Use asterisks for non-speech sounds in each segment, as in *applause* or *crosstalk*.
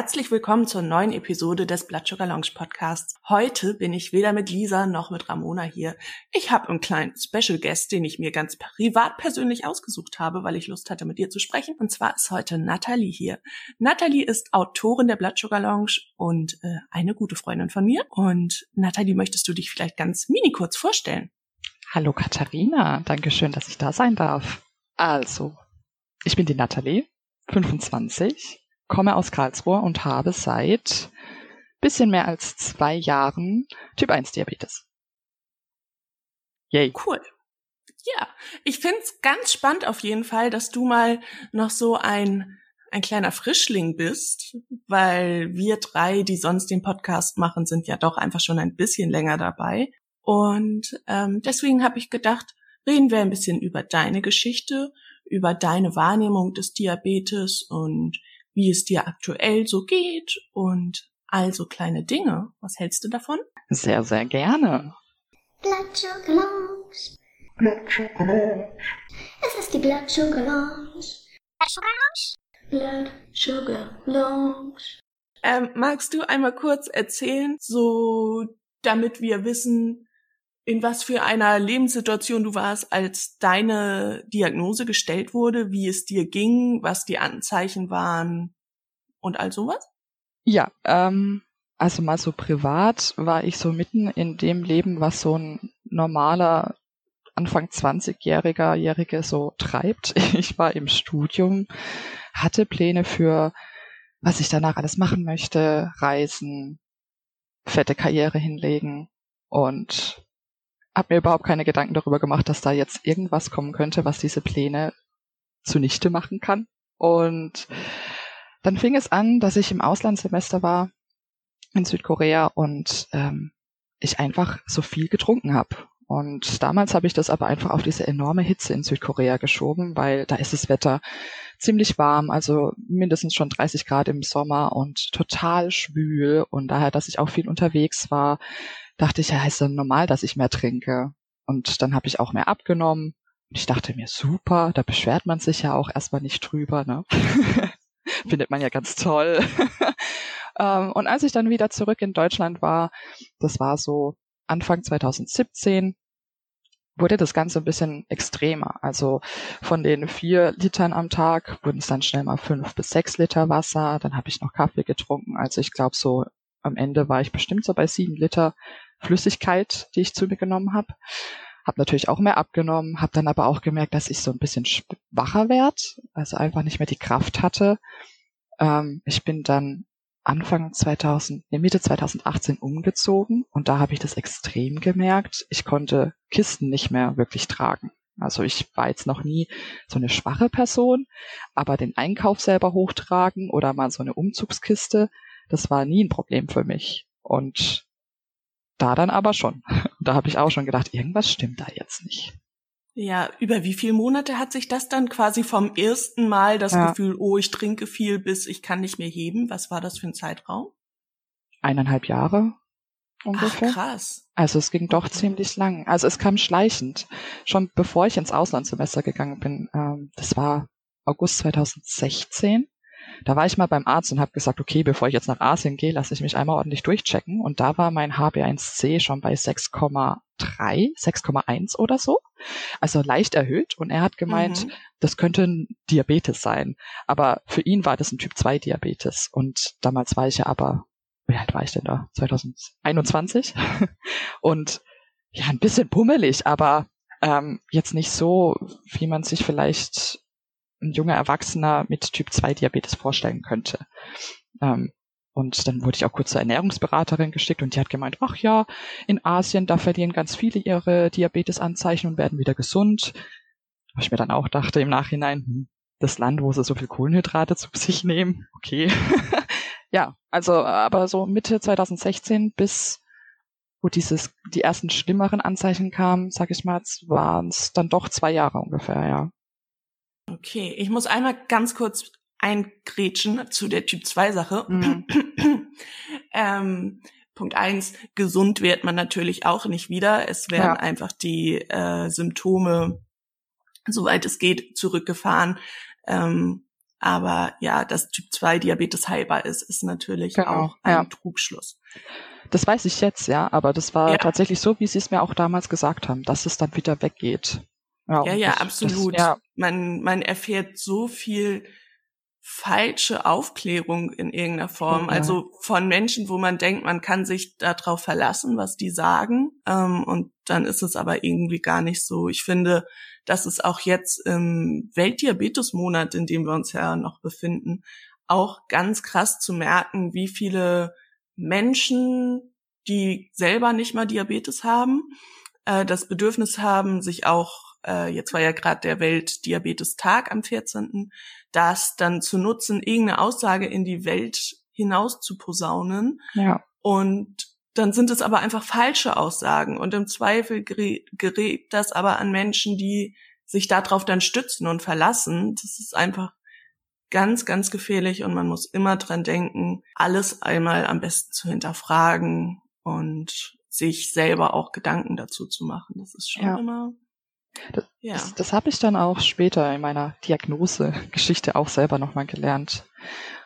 Herzlich willkommen zur neuen Episode des Blood Sugar Lounge Podcasts. Heute bin ich weder mit Lisa noch mit Ramona hier. Ich habe einen kleinen Special Guest, den ich mir ganz privat persönlich ausgesucht habe, weil ich Lust hatte, mit ihr zu sprechen. Und zwar ist heute Nathalie hier. Nathalie ist Autorin der Blood Sugar Lounge und äh, eine gute Freundin von mir. Und Nathalie, möchtest du dich vielleicht ganz mini kurz vorstellen? Hallo Katharina, danke schön, dass ich da sein darf. Also, ich bin die Nathalie, 25 komme aus Karlsruhe und habe seit bisschen mehr als zwei Jahren Typ 1 Diabetes. Yay. Cool. Ja, ich find's ganz spannend auf jeden Fall, dass du mal noch so ein ein kleiner Frischling bist, weil wir drei, die sonst den Podcast machen, sind ja doch einfach schon ein bisschen länger dabei. Und ähm, deswegen habe ich gedacht, reden wir ein bisschen über deine Geschichte, über deine Wahrnehmung des Diabetes und wie es dir aktuell so geht und also kleine Dinge. Was hältst du davon? Sehr, sehr gerne. Blood Sugar Lounge. Blood Sugar Lounge. Es ist die Blood Sugar Lounge. Blood Sugar Lounge. Blood Sugar Lounge. Ähm, magst du einmal kurz erzählen, so damit wir wissen, in was für einer Lebenssituation du warst, als deine Diagnose gestellt wurde, wie es dir ging, was die Anzeichen waren und all sowas? Ja, ähm, also mal so privat war ich so mitten in dem Leben, was so ein normaler Anfang 20-Jähriger, Jährige so treibt. *laughs* Ich war im Studium, hatte Pläne für, was ich danach alles machen möchte, reisen, fette Karriere hinlegen und habe mir überhaupt keine Gedanken darüber gemacht, dass da jetzt irgendwas kommen könnte, was diese Pläne zunichte machen kann. Und dann fing es an, dass ich im Auslandssemester war in Südkorea und ähm, ich einfach so viel getrunken habe. Und damals habe ich das aber einfach auf diese enorme Hitze in Südkorea geschoben, weil da ist das Wetter ziemlich warm, also mindestens schon 30 Grad im Sommer und total schwül. Und daher, dass ich auch viel unterwegs war, dachte ich, ja, ist dann normal, dass ich mehr trinke. Und dann habe ich auch mehr abgenommen. Und ich dachte mir, super, da beschwert man sich ja auch erstmal nicht drüber, ne? *laughs* Findet man ja ganz toll. *laughs* ähm, und als ich dann wieder zurück in Deutschland war, das war so Anfang 2017, wurde das Ganze ein bisschen extremer. Also von den vier Litern am Tag wurden es dann schnell mal fünf bis sechs Liter Wasser. Dann habe ich noch Kaffee getrunken. Also ich glaube so am Ende war ich bestimmt so bei sieben Liter Flüssigkeit, die ich zu mir genommen habe. Habe natürlich auch mehr abgenommen, habe dann aber auch gemerkt, dass ich so ein bisschen schwacher werd, also einfach nicht mehr die Kraft hatte. Ähm, ich bin dann Anfang 2000, nee, Mitte 2018 umgezogen und da habe ich das extrem gemerkt. Ich konnte Kisten nicht mehr wirklich tragen. Also ich war jetzt noch nie so eine schwache Person, aber den Einkauf selber hochtragen oder mal so eine Umzugskiste, das war nie ein Problem für mich. Und da dann aber schon. *laughs* Da habe ich auch schon gedacht, irgendwas stimmt da jetzt nicht. Ja, über wie viele Monate hat sich das dann quasi vom ersten Mal das ja. Gefühl, oh, ich trinke viel, bis ich kann nicht mehr heben? Was war das für ein Zeitraum? Eineinhalb Jahre ungefähr. Ach, krass. Also es ging doch ziemlich lang. Also es kam schleichend. Schon bevor ich ins Auslandssemester gegangen bin, ähm, das war August 2016, da war ich mal beim Arzt und habe gesagt, okay, bevor ich jetzt nach Asien gehe, lasse ich mich einmal ordentlich durchchecken. Und da war mein HB1C schon bei 6,3, 6,1 oder so. Also leicht erhöht. Und er hat gemeint, mhm. das könnte ein Diabetes sein. Aber für ihn war das ein Typ 2 Diabetes. Und damals war ich ja aber, wie alt war ich denn da? 2021? *laughs* und ja, ein bisschen pummelig, aber ähm, jetzt nicht so, wie man sich vielleicht ein junger Erwachsener mit Typ 2 Diabetes vorstellen könnte. Ähm, und dann wurde ich auch kurz zur Ernährungsberaterin geschickt und die hat gemeint, ach ja, in Asien, da verlieren ganz viele ihre Diabetesanzeichen und werden wieder gesund. Was ich mir dann auch dachte im Nachhinein, hm, das Land, wo sie so viel Kohlenhydrate zu sich *laughs* nehmen, okay. *laughs* ja, also aber so Mitte 2016 bis wo dieses die ersten schlimmeren Anzeichen kamen, sag ich mal, waren es dann doch zwei Jahre ungefähr, ja. Okay, ich muss einmal ganz kurz eingrätschen zu der Typ 2 Sache. Mhm. *clears throat* ähm, Punkt eins: gesund wird man natürlich auch nicht wieder. Es werden ja. einfach die äh, Symptome, soweit es geht, zurückgefahren. Ähm, Aber ja, dass Typ 2 Diabetes heilbar ist, ist natürlich Genau, auch ein ja. Trugschluss. Das weiß ich jetzt, ja, aber das war Ja. tatsächlich so, wie Sie es mir auch damals gesagt haben, dass es dann wieder weggeht. Ja, ja, das, absolut. Das, ja, Man, man erfährt so viel falsche Aufklärung in irgendeiner Form. Ja. Also von Menschen, wo man denkt, man kann sich darauf verlassen, was die sagen. Ähm, und dann ist es aber irgendwie gar nicht so. Ich finde, dass es auch jetzt im Weltdiabetesmonat, in dem wir uns ja noch befinden, auch ganz krass zu merken, wie viele Menschen, die selber nicht mal Diabetes haben, äh, das Bedürfnis haben, sich auch, äh, jetzt war ja gerade der Weltdiabetestag am 14., das dann zu nutzen, irgendeine Aussage in die Welt hinaus zu posaunen. ja, Und dann sind es aber einfach falsche Aussagen. Und im Zweifel gerät, das aber an Menschen, die sich darauf dann stützen und verlassen. Das ist einfach ganz, ganz gefährlich und man muss immer dran denken, alles einmal am besten zu hinterfragen und sich selber auch Gedanken dazu zu machen. Das ist schon Ja. immer. Das- ja. Das, das habe ich dann auch später in meiner Diagnosegeschichte auch selber nochmal gelernt.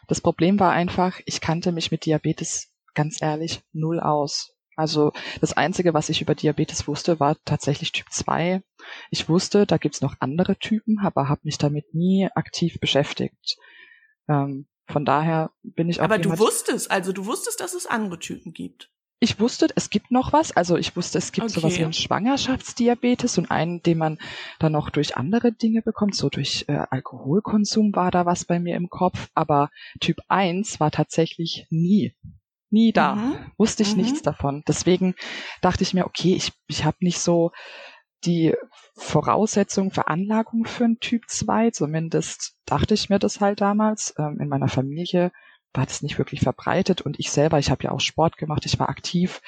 Das Problem war einfach, ich kannte mich mit Diabetes ganz ehrlich null aus. Also das Einzige, was ich über Diabetes wusste, war tatsächlich Typ 2. Ich wusste, da gibt's noch andere Typen, aber habe mich damit nie aktiv beschäftigt. Ähm, von daher bin ich auch aber du wusstest, also du wusstest, dass es andere Typen gibt. Ich wusste, es gibt noch was. Also ich wusste, es gibt Okay. sowas wie einen Schwangerschaftsdiabetes und einen, den man dann noch durch andere Dinge bekommt. So durch äh, Alkoholkonsum war da was bei mir im Kopf. Aber Typ 1 war tatsächlich nie, nie da. Mhm. Wusste ich Mhm. nichts davon. Deswegen dachte ich mir, okay, ich, ich habe nicht so die Voraussetzung, Veranlagung für einen Typ 2. Zumindest dachte ich mir das halt damals. Ähm, in meiner Familie war das nicht wirklich verbreitet und ich selber, ich habe ja auch Sport gemacht, ich war aktiv.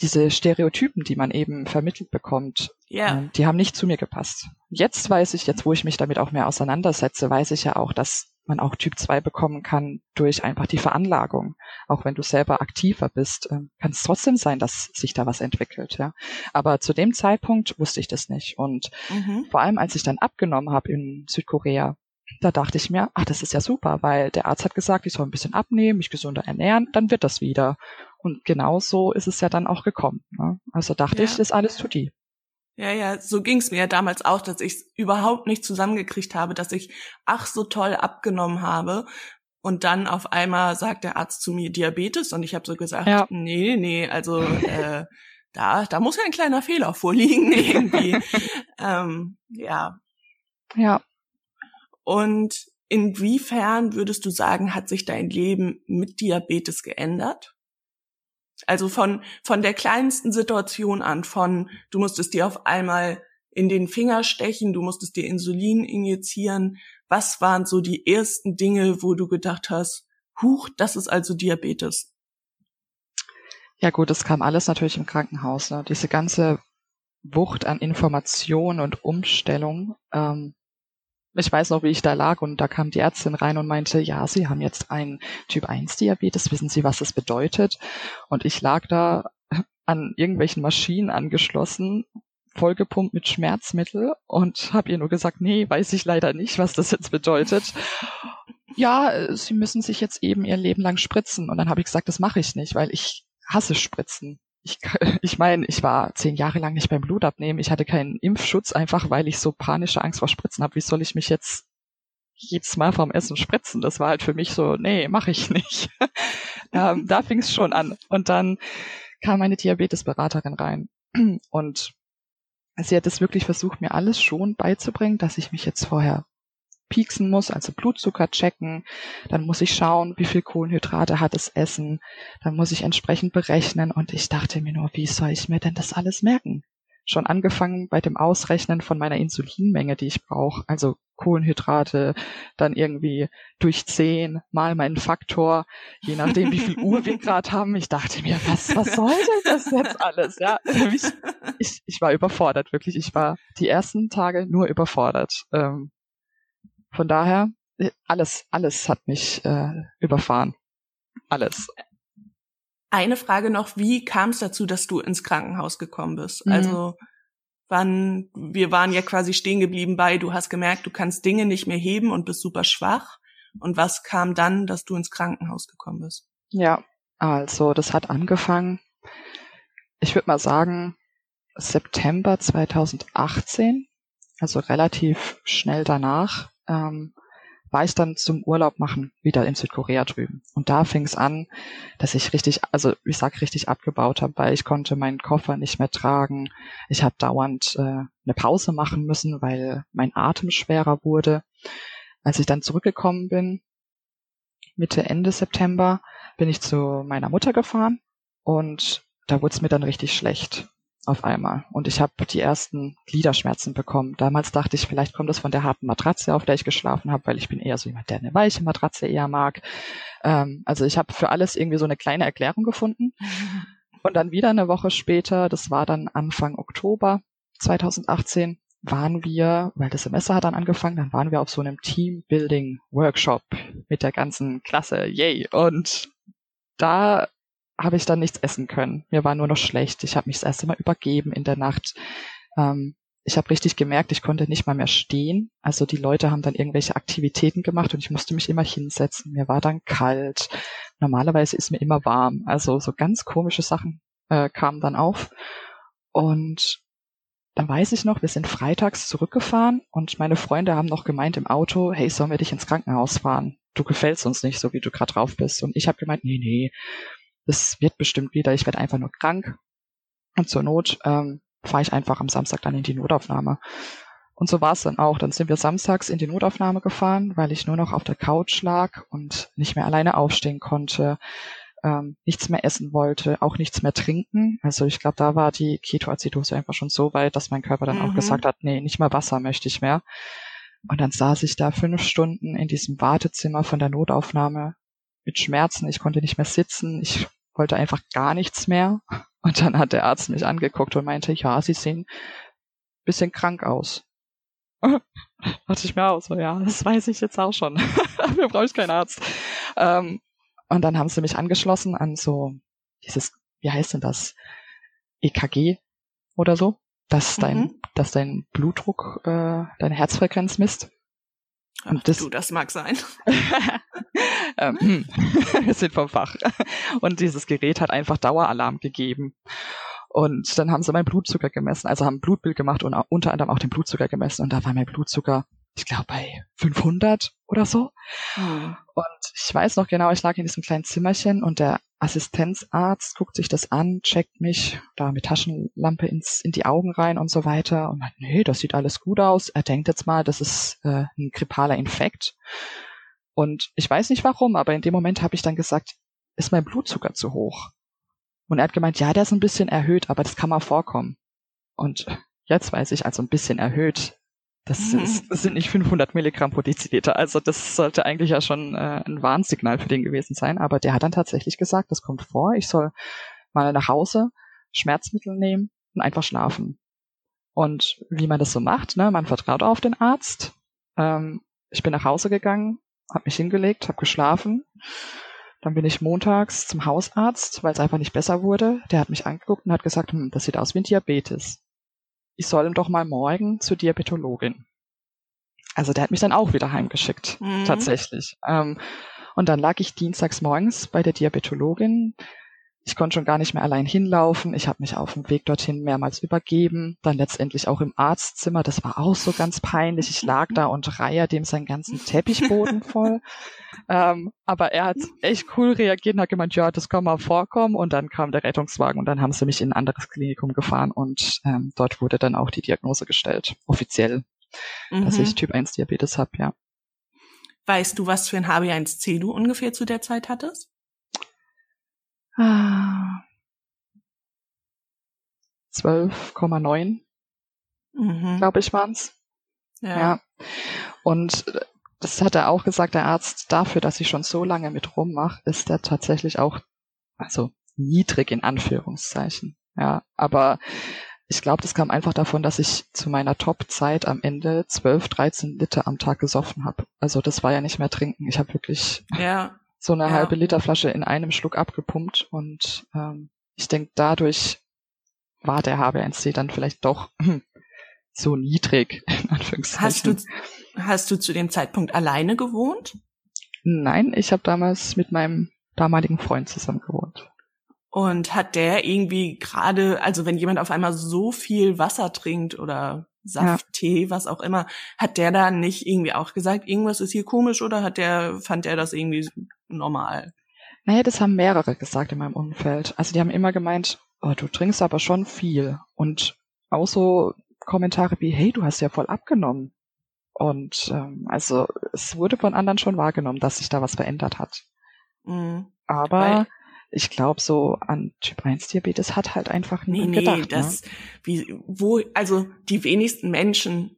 Diese Stereotypen, die man eben vermittelt bekommt, Ja. ähm, die haben nicht zu mir gepasst. Jetzt weiß ich, jetzt wo ich mich damit auch mehr auseinandersetze, weiß ich ja auch, dass man auch Typ 2 bekommen kann durch einfach die Veranlagung. Auch wenn du selber aktiver bist, ähm, kann es trotzdem sein, dass sich da was entwickelt, ja. Aber zu dem Zeitpunkt wusste ich das nicht. Und Mhm. vor allem, als ich dann abgenommen habe in Südkorea, da dachte ich mir, ach, das ist ja super, weil der Arzt hat gesagt, ich soll ein bisschen abnehmen, mich gesünder ernähren, dann wird das wieder. Und genau so ist es ja dann auch gekommen. Ne? Also dachte Ja. ich, das ist alles tutti. Ja, ja, so ging's mir ja damals auch, dass ich überhaupt nicht zusammengekriegt habe, dass ich ach so toll abgenommen habe. Und dann auf einmal sagt der Arzt zu mir Diabetes und ich habe so gesagt, Ja. nee, nee, also äh, da, da muss ja ein kleiner Fehler vorliegen *laughs* irgendwie. *laughs* ähm, ja. Ja, Und inwiefern würdest du sagen, hat sich dein Leben mit Diabetes geändert? Also von, von der kleinsten Situation an, von du musstest dir auf einmal in den Finger stechen, du musstest dir Insulin injizieren. Was waren so die ersten Dinge, wo du gedacht hast, huch, das ist also Diabetes? ja gut, das kam alles natürlich im Krankenhaus. Ne? Diese ganze Wucht an Information und Umstellung. Ähm, ich weiß noch, wie ich da lag und da kam die Ärztin rein und meinte, ja, Sie haben jetzt einen Typ 1 Diabetes, wissen Sie, was das bedeutet? Und ich lag da an irgendwelchen Maschinen angeschlossen, vollgepumpt mit Schmerzmittel und habe ihr nur gesagt, nee, weiß ich leider nicht, was das jetzt bedeutet. Ja, Sie müssen sich jetzt eben Ihr Leben lang spritzen. Und dann habe ich gesagt, das mache ich nicht, weil ich hasse Spritzen. Ich, *laughs* ich meine, ich war zehn Jahre lang nicht beim Blutabnehmen. Ich hatte keinen Impfschutz, einfach weil ich so panische Angst vor Spritzen habe. Wie soll ich mich jetzt jedes Mal vom Essen spritzen? Das war halt für mich so, nee, mache ich nicht. *laughs* ähm, da fing es schon an. Und dann kam meine Diabetesberaterin rein. Und sie hat es wirklich versucht, mir alles schon beizubringen, dass ich mich jetzt vorher pieksen muss, also Blutzucker checken. Dann muss ich schauen, wie viel Kohlenhydrate hat das Essen. Dann muss ich entsprechend berechnen. Und ich dachte mir nur, wie soll ich mir denn das alles merken? Schon angefangen bei dem Ausrechnen von meiner Insulinmenge, die ich brauche. Also Kohlenhydrate, dann irgendwie durch 10 mal meinen Faktor, je nachdem, wie viel Uhr wir gerade haben. Ich dachte mir, was, was soll denn das jetzt alles? Ja, ich, ich, ich war überfordert, wirklich. Ich war die ersten Tage nur überfordert. Ähm, von daher, alles, alles hat mich äh, überfahren. Alles. Eine Frage noch, wie kam es dazu, dass du ins Krankenhaus gekommen bist? Mhm. Also Wann, wir waren ja quasi stehen geblieben bei, du hast gemerkt, du kannst Dinge nicht mehr heben und bist super schwach. Und was kam dann, dass du ins Krankenhaus gekommen bist? Ja, also das hat angefangen, ich würde mal sagen, September 2018, also relativ schnell danach, ähm, war ich dann zum Urlaub machen wieder in Südkorea drüben. Und da fing es an, dass ich richtig, also ich sag richtig abgebaut habe, weil ich konnte meinen Koffer nicht mehr tragen. Ich habe dauernd äh, eine Pause machen müssen, weil mein Atem schwerer wurde. Als ich dann zurückgekommen bin, Mitte, Ende September, bin ich zu meiner Mutter gefahren und da wurde es mir dann richtig schlecht auf einmal. Und ich habe die ersten Gliederschmerzen bekommen. Damals dachte ich, vielleicht kommt das von der harten Matratze, auf der ich geschlafen habe, weil ich bin eher so jemand, der eine weiche Matratze eher mag. Ähm, also ich habe für alles irgendwie so eine kleine Erklärung gefunden. *laughs* Und dann wieder eine Woche später, das war dann Anfang Oktober 2018, waren wir, weil das Semester hat dann angefangen, dann waren wir auf so einem Teambuilding-Workshop mit der ganzen Klasse. Yay! Und da habe ich dann nichts essen können. Mir war nur noch schlecht. Ich habe mich das erste Mal übergeben in der Nacht. Ähm, ich habe richtig gemerkt, ich konnte nicht mal mehr stehen. Also die Leute haben dann irgendwelche Aktivitäten gemacht und ich musste mich immer hinsetzen. Mir war dann kalt. Normalerweise ist mir immer warm. Also so ganz komische Sachen äh, kamen dann auf. Und dann weiß ich noch, wir sind freitags zurückgefahren und meine Freunde haben noch gemeint im Auto, hey, sollen wir dich ins Krankenhaus fahren? Du gefällst uns nicht, so wie du gerade drauf bist. Und ich habe gemeint, nee, nee, es wird bestimmt wieder, ich werde einfach nur krank und zur Not ähm, fahre ich einfach am Samstag dann in die Notaufnahme. Und so war es dann auch. Dann sind wir samstags in die Notaufnahme gefahren, weil ich nur noch auf der Couch lag und nicht mehr alleine aufstehen konnte, ähm, nichts mehr essen wollte, auch nichts mehr trinken. Also ich glaube, da war die Ketoazidose einfach schon so weit, dass mein Körper dann mhm. auch gesagt hat, nee, nicht mal Wasser möchte ich mehr. Und dann saß ich da fünf Stunden in diesem Wartezimmer von der Notaufnahme mit Schmerzen. Ich konnte nicht mehr sitzen. Ich wollte einfach gar nichts mehr. Und dann hat der Arzt mich angeguckt und meinte, ja, Sie sehen bisschen krank aus. *laughs* Dachte ich mir auch so, ja, das weiß ich jetzt auch schon. *laughs* Dafür brauche ich keinen Arzt. Ähm, und dann haben sie mich angeschlossen an so dieses, wie heißt denn das? EKG oder so, dass dein, mhm. dass dein Blutdruck, äh, deine Herzfrequenz misst. Ach, das, du, das mag sein. *laughs* ähm, hm. *laughs* wir sind vom Fach. Und dieses Gerät hat einfach Daueralarm gegeben. Und dann haben sie meinen Blutzucker gemessen, also haben ein Blutbild gemacht und unter anderem auch den Blutzucker gemessen. Und da war mein Blutzucker, ich glaube, bei 500 oder so. Mhm. Und ich weiß noch genau, ich lag in diesem kleinen Zimmerchen und der Assistenzarzt guckt sich das an, checkt mich da mit Taschenlampe ins, in die Augen rein und so weiter und meint, nee, das sieht alles gut aus. Er denkt jetzt mal, das ist äh, ein grippaler Infekt. Und ich weiß nicht warum, aber in dem Moment habe ich dann gesagt, ist mein Blutzucker zu hoch? Und er hat gemeint, ja, der ist ein bisschen erhöht, aber das kann mal vorkommen. Und jetzt weiß ich, also ein bisschen erhöht, das, ist, das sind nicht 500 Milligramm pro Deziliter. Also das sollte eigentlich ja schon äh, ein Warnsignal für den gewesen sein. Aber der hat dann tatsächlich gesagt, das kommt vor. Ich soll mal nach Hause Schmerzmittel nehmen und einfach schlafen. Und wie man das so macht, ne, man vertraut auf den Arzt. Ähm, ich bin nach Hause gegangen, habe mich hingelegt, habe geschlafen. Dann bin ich montags zum Hausarzt, weil es einfach nicht besser wurde. Der hat mich angeguckt und hat gesagt, hm, das sieht aus wie ein Diabetes ich soll doch mal morgen zur Diabetologin. Also der hat mich dann auch wieder heimgeschickt, mhm. tatsächlich. Ähm, und dann lag ich dienstags morgens bei der Diabetologin. Ich konnte schon gar nicht mehr allein hinlaufen. Ich habe mich auf dem Weg dorthin mehrmals übergeben. Dann letztendlich auch im Arztzimmer. Das war auch so ganz peinlich. Ich lag da und reihe dem seinen ganzen Teppichboden *laughs* voll. ähm, aber er hat echt cool reagiert und hat gemeint, ja, das kann mal vorkommen. Und dann kam der Rettungswagen und dann haben sie mich in ein anderes Klinikum gefahren und ähm, dort wurde dann auch die Diagnose gestellt, offiziell, mhm. dass ich Typ 1 Diabetes habe, ja. Weißt du, was für ein HB1C du ungefähr zu der Zeit hattest? 12,9, mhm. glaube ich, waren's. Ja. ja. Und das hat er auch gesagt, der Arzt, dafür, dass ich schon so lange mit rummache, ist er tatsächlich auch, also niedrig in Anführungszeichen. Ja, aber ich glaube, das kam einfach davon, dass ich zu meiner Top-Zeit am Ende 12, 13 Liter am Tag gesoffen habe. Also das war ja nicht mehr trinken. Ich habe wirklich ja so eine ja. halbe Liter Flasche in einem Schluck abgepumpt und ähm, ich denke, dadurch war der HB1C dann vielleicht doch *clears throat* so niedrig, *laughs* in Hast du, hast du zu dem Zeitpunkt alleine gewohnt? Nein, ich habe damals mit meinem damaligen Freund zusammen gewohnt. Und hat der irgendwie gerade, also wenn jemand auf einmal so viel Wasser trinkt oder Saft, ja. Tee, was auch immer, hat der da nicht irgendwie auch gesagt, irgendwas ist hier komisch oder hat der, fand der das irgendwie normal? Naja, das haben mehrere gesagt in meinem Umfeld. Also die haben immer gemeint, oh, du trinkst aber schon viel. Und auch so Kommentare wie, hey, du hast ja voll abgenommen. Und ähm, also es wurde von anderen schon wahrgenommen, dass sich da was verändert hat. Mhm. Aber Weil ich glaube, so an Typ 1 Diabetes hat halt einfach nie nee, gedacht. Nee, das, ne? wie, wo, also die wenigsten Menschen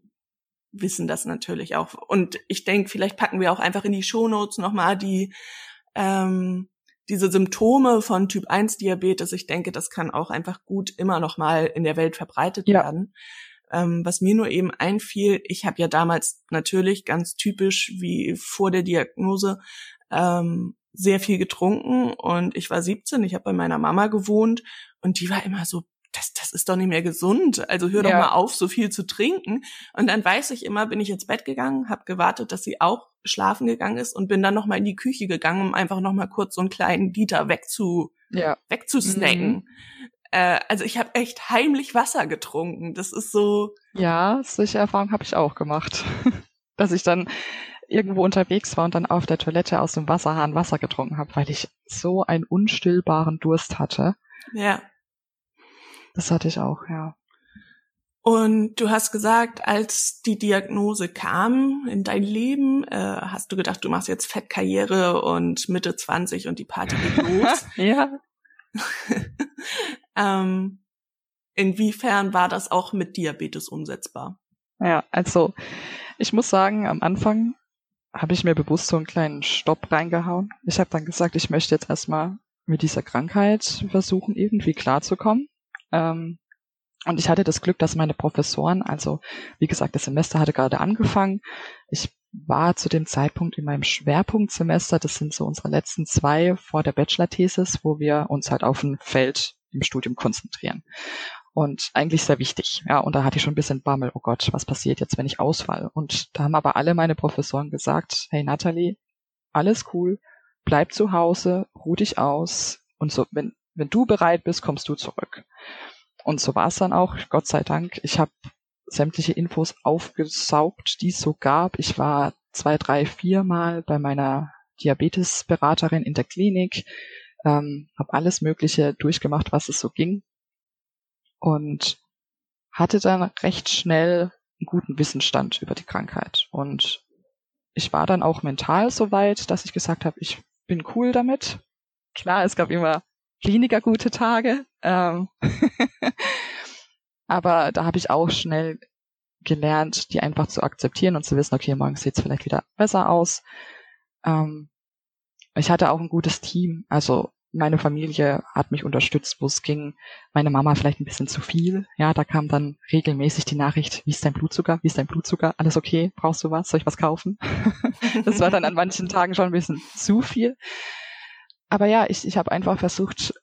wissen das natürlich auch. Und ich denke, vielleicht packen wir auch einfach in die Shownotes nochmal die, ähm, diese Symptome von Typ 1 Diabetes. Ich denke, das kann auch einfach gut immer nochmal in der Welt verbreitet ja. werden. Ähm, was mir nur eben einfiel, ich habe ja damals natürlich ganz typisch wie vor der Diagnose ähm, sehr viel getrunken und ich war 17, ich habe bei meiner Mama gewohnt und die war immer so, das, das ist doch nicht mehr gesund. Also hör ja. doch mal auf, so viel zu trinken. Und dann weiß ich immer, bin ich ins Bett gegangen, habe gewartet, dass sie auch schlafen gegangen ist und bin dann noch mal in die Küche gegangen, um einfach noch mal kurz so einen kleinen Dieter wegzu ja. wegzusnacken. Mhm. Äh, also ich habe echt heimlich Wasser getrunken. Das ist so. Ja, solche Erfahrungen habe ich auch gemacht, *laughs* dass ich dann irgendwo unterwegs war und dann auf der Toilette aus dem Wasserhahn Wasser getrunken habe, weil ich so einen unstillbaren Durst hatte. Ja. Das hatte ich auch, ja. Und du hast gesagt, als die Diagnose kam in dein Leben, äh, hast du gedacht, du machst jetzt Fettkarriere und Mitte 20 und die Party geht *laughs* los. ja. *laughs* ähm, inwiefern war das auch mit Diabetes umsetzbar? Ja, also ich muss sagen, am Anfang habe ich mir bewusst so einen kleinen Stopp reingehauen. Ich habe dann gesagt, ich möchte jetzt erstmal mit dieser Krankheit versuchen, irgendwie klarzukommen. Ähm, und ich hatte das Glück, dass meine Professoren, also wie gesagt, das Semester hatte gerade angefangen. Ich war zu dem Zeitpunkt in meinem Schwerpunktsemester, das sind so unsere letzten zwei vor der Bachelor-Thesis, wo wir uns halt auf ein Feld im Studium konzentrieren und eigentlich sehr wichtig. Ja, und da hatte ich schon ein bisschen Bammel, oh Gott, was passiert jetzt, wenn ich ausfall? Und da haben aber alle meine Professoren gesagt, hey Natalie, alles cool, bleib zu Hause, ruh dich aus und so, wenn, wenn du bereit bist, kommst du zurück. Und so war es dann auch, Gott sei Dank. Ich habe sämtliche Infos aufgesaugt, die es so gab. Ich war zwei, drei, vier Mal bei meiner Diabetesberaterin in der Klinik, ähm, habe alles Mögliche durchgemacht, was es so ging und hatte dann recht schnell einen guten Wissensstand über die Krankheit. Und ich war dann auch mental so weit, dass ich gesagt habe, ich bin cool damit. Klar, es gab immer weniger gute Tage. Ähm *laughs* Aber da habe ich auch schnell gelernt, die einfach zu akzeptieren und zu wissen, okay, morgen sieht es vielleicht wieder besser aus. Ähm ich hatte auch ein gutes Team. Also meine Familie hat mich unterstützt, wo es ging. Meine Mama vielleicht ein bisschen zu viel. Ja, da kam dann regelmäßig die Nachricht, wie ist dein Blutzucker? Wie ist dein Blutzucker? Alles okay? Brauchst du was? Soll ich was kaufen? *laughs* das war dann an manchen Tagen schon ein bisschen zu viel. Aber ja, ich, ich habe einfach versucht,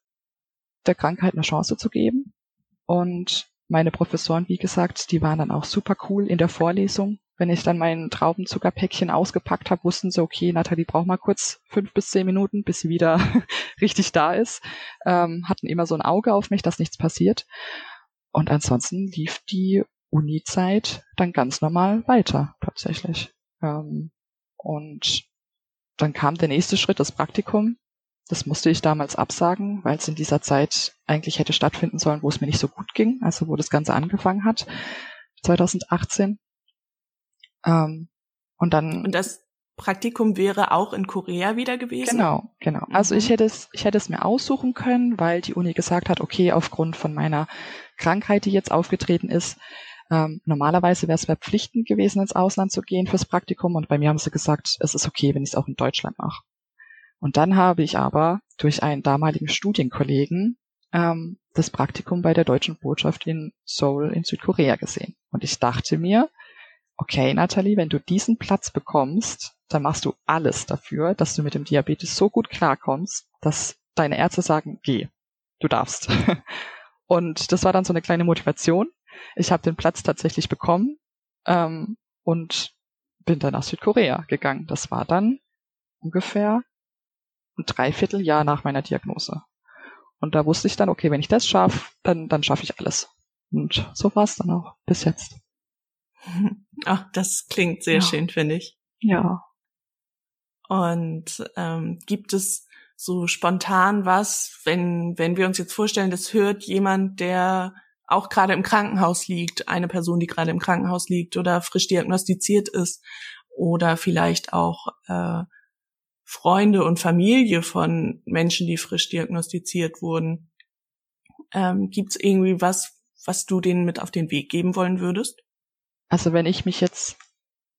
der Krankheit eine Chance zu geben. Und meine Professoren, wie gesagt, die waren dann auch super cool in der Vorlesung wenn ich dann mein Traubenzuckerpäckchen ausgepackt habe, wussten sie, okay, Nathalie braucht mal kurz fünf bis zehn Minuten, bis sie wieder *laughs* richtig da ist. Ähm, hatten immer so ein Auge auf mich, dass nichts passiert. Und ansonsten lief die Uni-Zeit dann ganz normal weiter, tatsächlich. Ähm, und dann kam der nächste Schritt, das Praktikum. Das musste ich damals absagen, weil es in dieser Zeit eigentlich hätte stattfinden sollen, wo es mir nicht so gut ging, also wo das Ganze angefangen hat, 2018. Ähm, und dann. Und das Praktikum wäre auch in Korea wieder gewesen? Genau, genau. Mhm. Also ich hätte es, ich hätte es mir aussuchen können, weil die Uni gesagt hat, okay, aufgrund von meiner Krankheit, die jetzt aufgetreten ist, ähm, normalerweise wäre es verpflichtend gewesen, ins Ausland zu gehen fürs Praktikum und bei mir haben sie gesagt, es ist okay, wenn ich es auch in Deutschland mache. Und dann habe ich aber durch einen damaligen Studienkollegen ähm, das Praktikum bei der deutschen Botschaft in Seoul in Südkorea gesehen. Und ich dachte mir, okay, Nathalie, wenn du diesen Platz bekommst, dann machst du alles dafür, dass du mit dem Diabetes so gut klarkommst, dass deine Ärzte sagen, geh, du darfst. *laughs* Und das war dann so eine kleine Motivation. ich habe den Platz tatsächlich bekommen ähm, und bin dann nach Südkorea gegangen. Das war dann ungefähr ein Dreivierteljahr nach meiner Diagnose. Und da wusste ich dann, okay, wenn ich das schaffe, dann, dann schaffe ich alles. Und so war es dann auch bis jetzt. *laughs* Ach, das klingt sehr ja. schön, finde ich. Ja. Und ähm, gibt es so spontan was, wenn, wenn wir uns jetzt vorstellen, das hört jemand, der auch gerade im Krankenhaus liegt, eine Person, die gerade im Krankenhaus liegt oder frisch diagnostiziert ist oder vielleicht auch äh, Freunde und Familie von Menschen, die frisch diagnostiziert wurden. Ähm, Gibt es irgendwie was, was du denen mit auf den Weg geben wollen würdest? Also wenn ich mich jetzt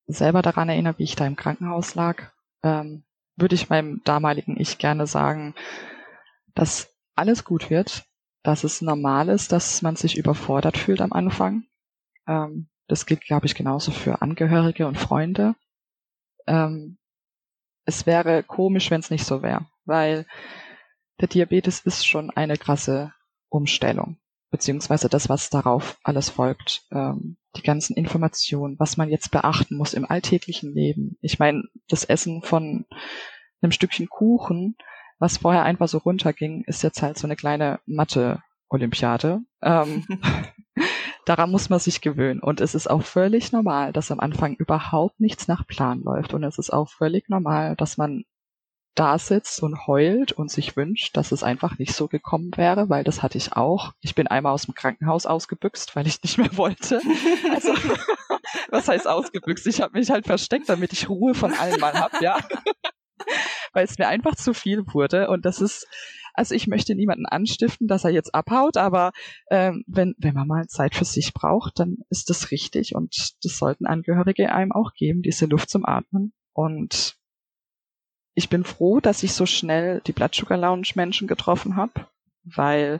selber daran erinnere, wie ich da im Krankenhaus lag, ähm, würde ich meinem damaligen Ich gerne sagen, dass alles gut wird, dass es normal ist, dass man sich überfordert fühlt am Anfang. Ähm, das gilt, glaube ich, genauso für Angehörige und Freunde. Ähm, es wäre komisch, wenn es nicht so wäre, weil der Diabetes ist schon eine krasse Umstellung, beziehungsweise das, was darauf alles folgt. Ähm, die ganzen Informationen, was man jetzt beachten muss im alltäglichen Leben. Ich meine, das Essen von einem Stückchen Kuchen, was vorher einfach so runterging, ist jetzt halt so eine kleine Mathe-Olympiade. Ähm, *laughs* daran muss man sich gewöhnen. Und es ist auch völlig normal, dass am Anfang überhaupt nichts nach Plan läuft. Und es ist auch völlig normal, dass man da sitzt und heult und sich wünscht, dass es einfach nicht so gekommen wäre, weil das hatte ich auch. Ich bin einmal aus dem Krankenhaus ausgebüxt, weil ich nicht mehr wollte. Also, *laughs* was heißt ausgebüxt? Ich habe mich halt versteckt, damit ich Ruhe von allem mal hab, ja. *laughs* weil es mir einfach zu viel wurde. Und das ist, also ich möchte niemanden anstiften, dass er jetzt abhaut, aber ähm, wenn, wenn man mal Zeit für sich braucht, dann ist das richtig und das sollten Angehörige einem auch geben, diese Luft zum Atmen. Und ich bin froh, dass ich so schnell die Blood Sugar Lounge Menschen getroffen habe, weil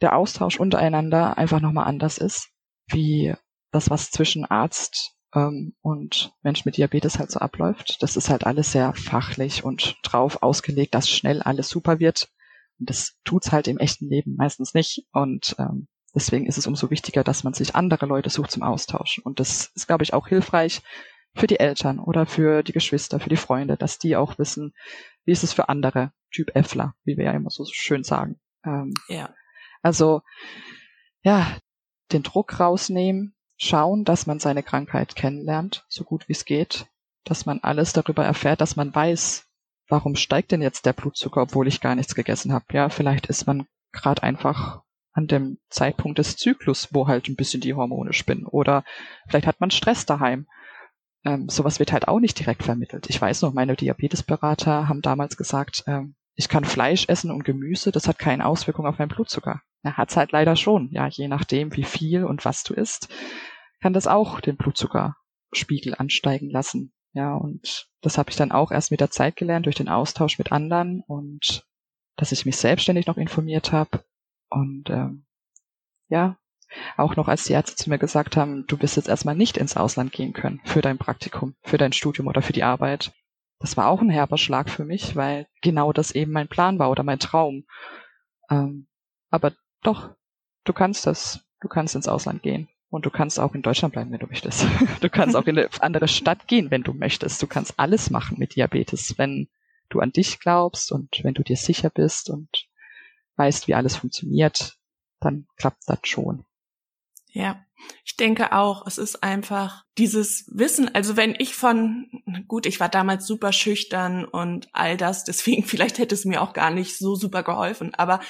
der Austausch untereinander einfach nochmal anders ist, wie das, was zwischen Arzt ähm, und Mensch mit Diabetes halt so abläuft. Das ist halt alles sehr fachlich und drauf ausgelegt, dass schnell alles super wird. Und das tut's halt im echten Leben meistens nicht. Und ähm, deswegen ist es umso wichtiger, dass man sich andere Leute sucht zum Austauschen. Und das ist, glaube ich, auch hilfreich für die Eltern oder für die Geschwister, für die Freunde, dass die auch wissen, wie ist es für andere, Typ Äffler, wie wir ja immer so schön sagen. Ähm, ja. Also, ja, den Druck rausnehmen, schauen, dass man seine Krankheit kennenlernt, so gut wie es geht, dass man alles darüber erfährt, dass man weiß, warum steigt denn jetzt der Blutzucker, obwohl ich gar nichts gegessen habe. Ja, vielleicht ist man gerade einfach an dem Zeitpunkt des Zyklus, wo halt ein bisschen die Hormone spinnen. Oder vielleicht hat man Stress daheim. Ähm, sowas wird halt auch nicht direkt vermittelt. Ich weiß noch, meine Diabetesberater haben damals gesagt, ähm, ich kann Fleisch essen und Gemüse, das hat keine Auswirkung auf meinen Blutzucker. Er hat's halt leider schon. Ja, je nachdem, wie viel und was du isst, kann das auch den Blutzuckerspiegel ansteigen lassen. Ja, und das habe ich dann auch erst mit der Zeit gelernt durch den Austausch mit anderen und dass ich mich selbstständig noch informiert habe. Und ähm, ja, auch noch als die Ärzte zu mir gesagt haben, du wirst jetzt erstmal nicht ins Ausland gehen können für dein Praktikum, für dein Studium oder für die Arbeit. Das war auch ein herber Schlag für mich, weil genau das eben mein Plan war oder mein Traum. Ähm, aber doch, du kannst das. Du kannst ins Ausland gehen. Und du kannst auch in Deutschland bleiben, wenn du möchtest. *laughs* Du kannst auch in eine andere Stadt gehen, wenn du möchtest. Du kannst alles machen mit Diabetes, wenn du an dich glaubst und wenn du dir sicher bist und weißt, wie alles funktioniert, dann klappt das schon. Ja, ich denke auch, es ist einfach dieses Wissen, also wenn ich von, gut, ich war damals super schüchtern und all das, deswegen *laughs* vielleicht hätte es mir auch gar nicht so super geholfen, aber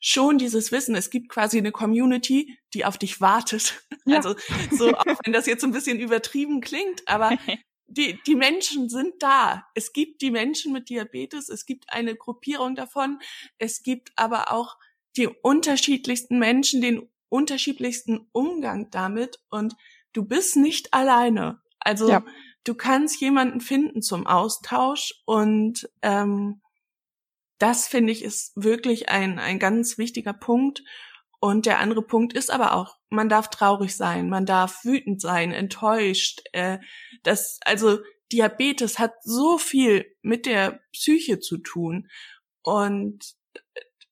schon dieses Wissen, es gibt quasi eine Community, die auf dich wartet. Ja. Also so, auch wenn das jetzt ein bisschen übertrieben klingt, aber *laughs* die, die Menschen sind da. Es gibt die Menschen mit Diabetes, es gibt eine Gruppierung davon, es gibt aber auch die unterschiedlichsten Menschen, den unterschiedlichsten Umgang damit und du bist nicht alleine. Also ja. du kannst jemanden finden zum Austausch und ähm, das finde ich ist wirklich ein, ein ganz wichtiger Punkt. Und der andere Punkt ist aber auch, man darf traurig sein, man darf wütend sein, enttäuscht. Äh, das, also Diabetes hat so viel mit der Psyche zu tun und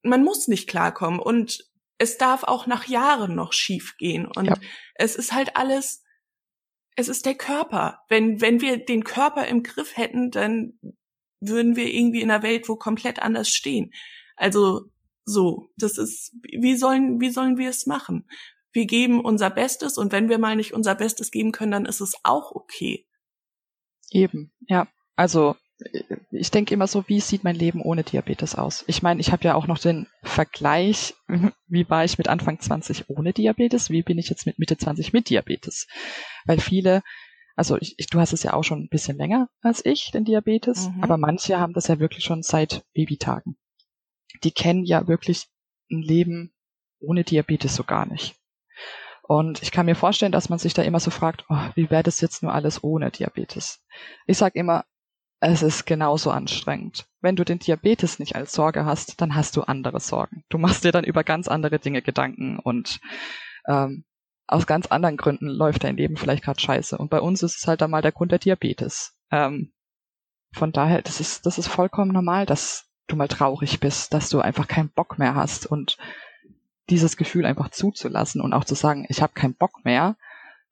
man muss nicht klarkommen. Und es darf auch nach Jahren noch schief gehen. Und ja. es ist halt alles, es ist der Körper. Wenn, wenn wir den Körper im Griff hätten, dann würden wir irgendwie in einer Welt, wo komplett anders stehen. Also so, das ist, wie sollen, wie sollen wir es machen? Wir geben unser Bestes und wenn wir mal nicht unser Bestes geben können, dann ist es auch okay. Eben, ja. Also ich denke immer so, wie sieht mein Leben ohne Diabetes aus? Ich meine, ich habe ja auch noch den Vergleich, *laughs* wie war ich mit Anfang 20 ohne Diabetes, wie bin ich jetzt mit Mitte 20 mit Diabetes? Weil viele, also ich, ich, du hast es ja auch schon ein bisschen länger als ich, den Diabetes, mhm. aber manche haben das ja wirklich schon seit Babytagen. Die kennen ja wirklich ein Leben ohne Diabetes so gar nicht. Und ich kann mir vorstellen, dass man sich da immer so fragt, oh, wie wäre das jetzt nur alles ohne Diabetes? Ich sage immer, es ist genauso anstrengend. Wenn du den Diabetes nicht als Sorge hast, dann hast du andere Sorgen. Du machst dir dann über ganz andere Dinge Gedanken und ähm, aus ganz anderen Gründen läuft dein Leben vielleicht gerade scheiße. Und bei uns ist es halt einmal der Grund der Diabetes. Ähm, von daher, das ist, das ist vollkommen normal, dass du mal traurig bist, dass du einfach keinen Bock mehr hast und dieses Gefühl einfach zuzulassen und auch zu sagen, ich habe keinen Bock mehr,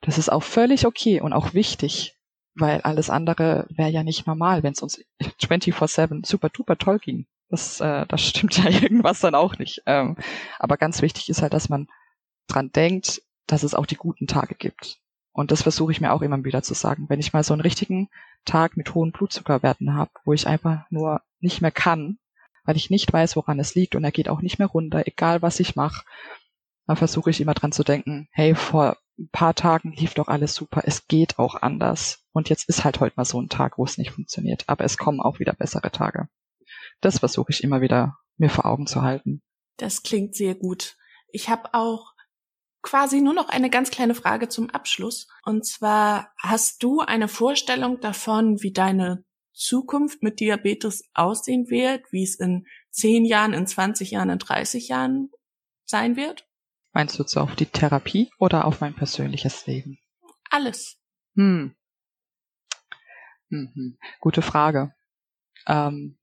das ist auch völlig okay und auch wichtig weil alles andere wäre ja nicht normal, wenn es uns 24-7 super duper toll ging. Das, äh, das *laughs* stimmt ja irgendwas dann auch nicht. Ähm, aber ganz wichtig ist halt, dass man dran denkt, dass es auch die guten Tage gibt. Und das versuche ich mir auch immer wieder zu sagen. Wenn ich mal so einen richtigen Tag mit hohen Blutzuckerwerten habe, wo ich einfach nur nicht mehr kann, weil ich nicht weiß, woran es liegt und er geht auch nicht mehr runter, egal was ich mache, dann versuche ich immer dran zu denken, hey, vor ein paar Tagen lief doch alles super, es geht auch anders. Und jetzt ist halt heute mal so ein Tag, wo es nicht funktioniert. Aber es kommen auch wieder bessere Tage. Das versuche ich immer wieder mir vor Augen zu halten. Das klingt sehr gut. Ich habe auch quasi nur noch eine ganz kleine Frage zum Abschluss. Und zwar, hast du eine Vorstellung davon, wie deine Zukunft mit Diabetes aussehen wird, wie es in zehn Jahren, in 20 Jahren, in 30 Jahren sein wird? Meinst du jetzt auf die Therapie oder auf mein persönliches Leben? Alles. Hm. Mhm. Gute Frage. Ähm,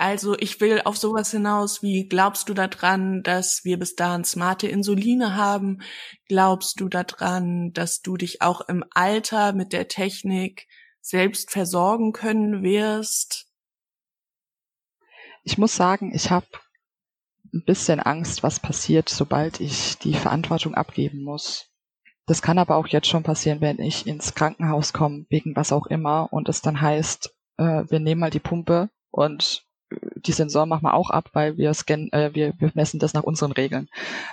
also ich will auf sowas hinaus, wie glaubst du daran, dass wir bis dahin smarte Insuline haben? Glaubst du daran, dass du dich auch im Alter mit der Technik selbst versorgen können wirst? Ich muss sagen, ich habe ein bisschen Angst, was passiert, sobald ich die Verantwortung abgeben muss. Das kann aber auch jetzt schon passieren, wenn ich ins Krankenhaus komme, wegen was auch immer, und es dann heißt, äh, wir nehmen mal die Pumpe und äh, die Sensor machen wir auch ab, weil wir scannen, äh, wir, wir messen das nach unseren Regeln.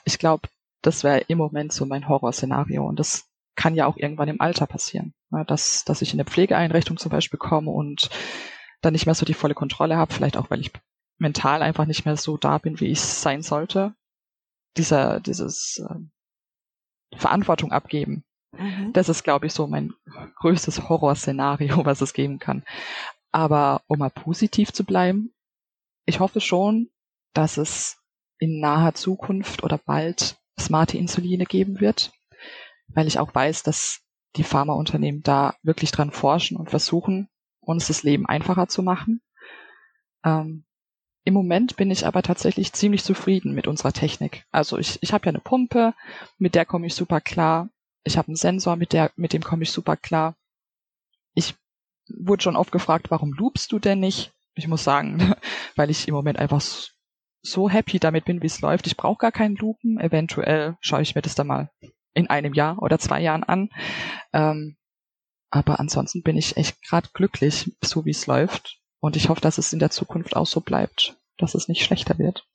Ich glaube, das wäre im Moment so mein Horrorszenario und das kann ja auch irgendwann im Alter passieren, ne? dass, dass ich in eine Pflegeeinrichtung zum Beispiel komme und dann nicht mehr so die volle Kontrolle habe, vielleicht auch, weil ich mental einfach nicht mehr so da bin, wie ich sein sollte. Dieser, dieses äh, Verantwortung abgeben. Mhm. Das ist, glaube ich, so mein größtes Horrorszenario, *laughs* was es geben kann. Aber um mal positiv zu bleiben, ich hoffe schon, dass es in naher Zukunft oder bald smarte Insuline geben wird, weil ich auch weiß, dass die Pharmaunternehmen da wirklich dran forschen und versuchen, uns das Leben einfacher zu machen. Ähm, im Moment bin ich aber tatsächlich ziemlich zufrieden mit unserer Technik. Also ich, ich habe ja eine Pumpe, mit der komme ich super klar. Ich habe einen Sensor, mit, der, mit dem komme ich super klar. Ich wurde schon oft gefragt, warum loopst du denn nicht? Ich muss sagen, *laughs* weil ich im Moment einfach so happy damit bin, wie es läuft. Ich brauche gar keinen Loopen. Eventuell schaue ich mir das dann mal in einem Jahr oder zwei Jahren an. Ähm, aber ansonsten bin ich echt gerade glücklich, so wie es läuft. Und ich hoffe, dass es in der Zukunft auch so bleibt, dass es nicht schlechter wird.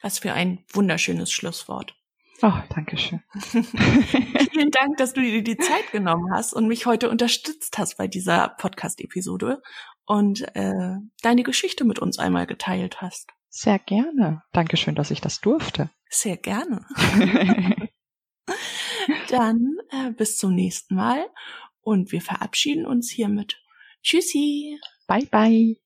Was für ein wunderschönes Schlusswort. Oh, danke schön. *laughs* Vielen Dank, dass du dir die *laughs* Zeit genommen hast und mich heute unterstützt hast bei dieser Podcast-Episode und äh, deine Geschichte mit uns einmal geteilt hast. Sehr gerne. Dankeschön, dass ich das durfte. Sehr gerne. *laughs* Dann äh, bis zum nächsten Mal und wir verabschieden uns hiermit. Tschüssi. Bye, bye.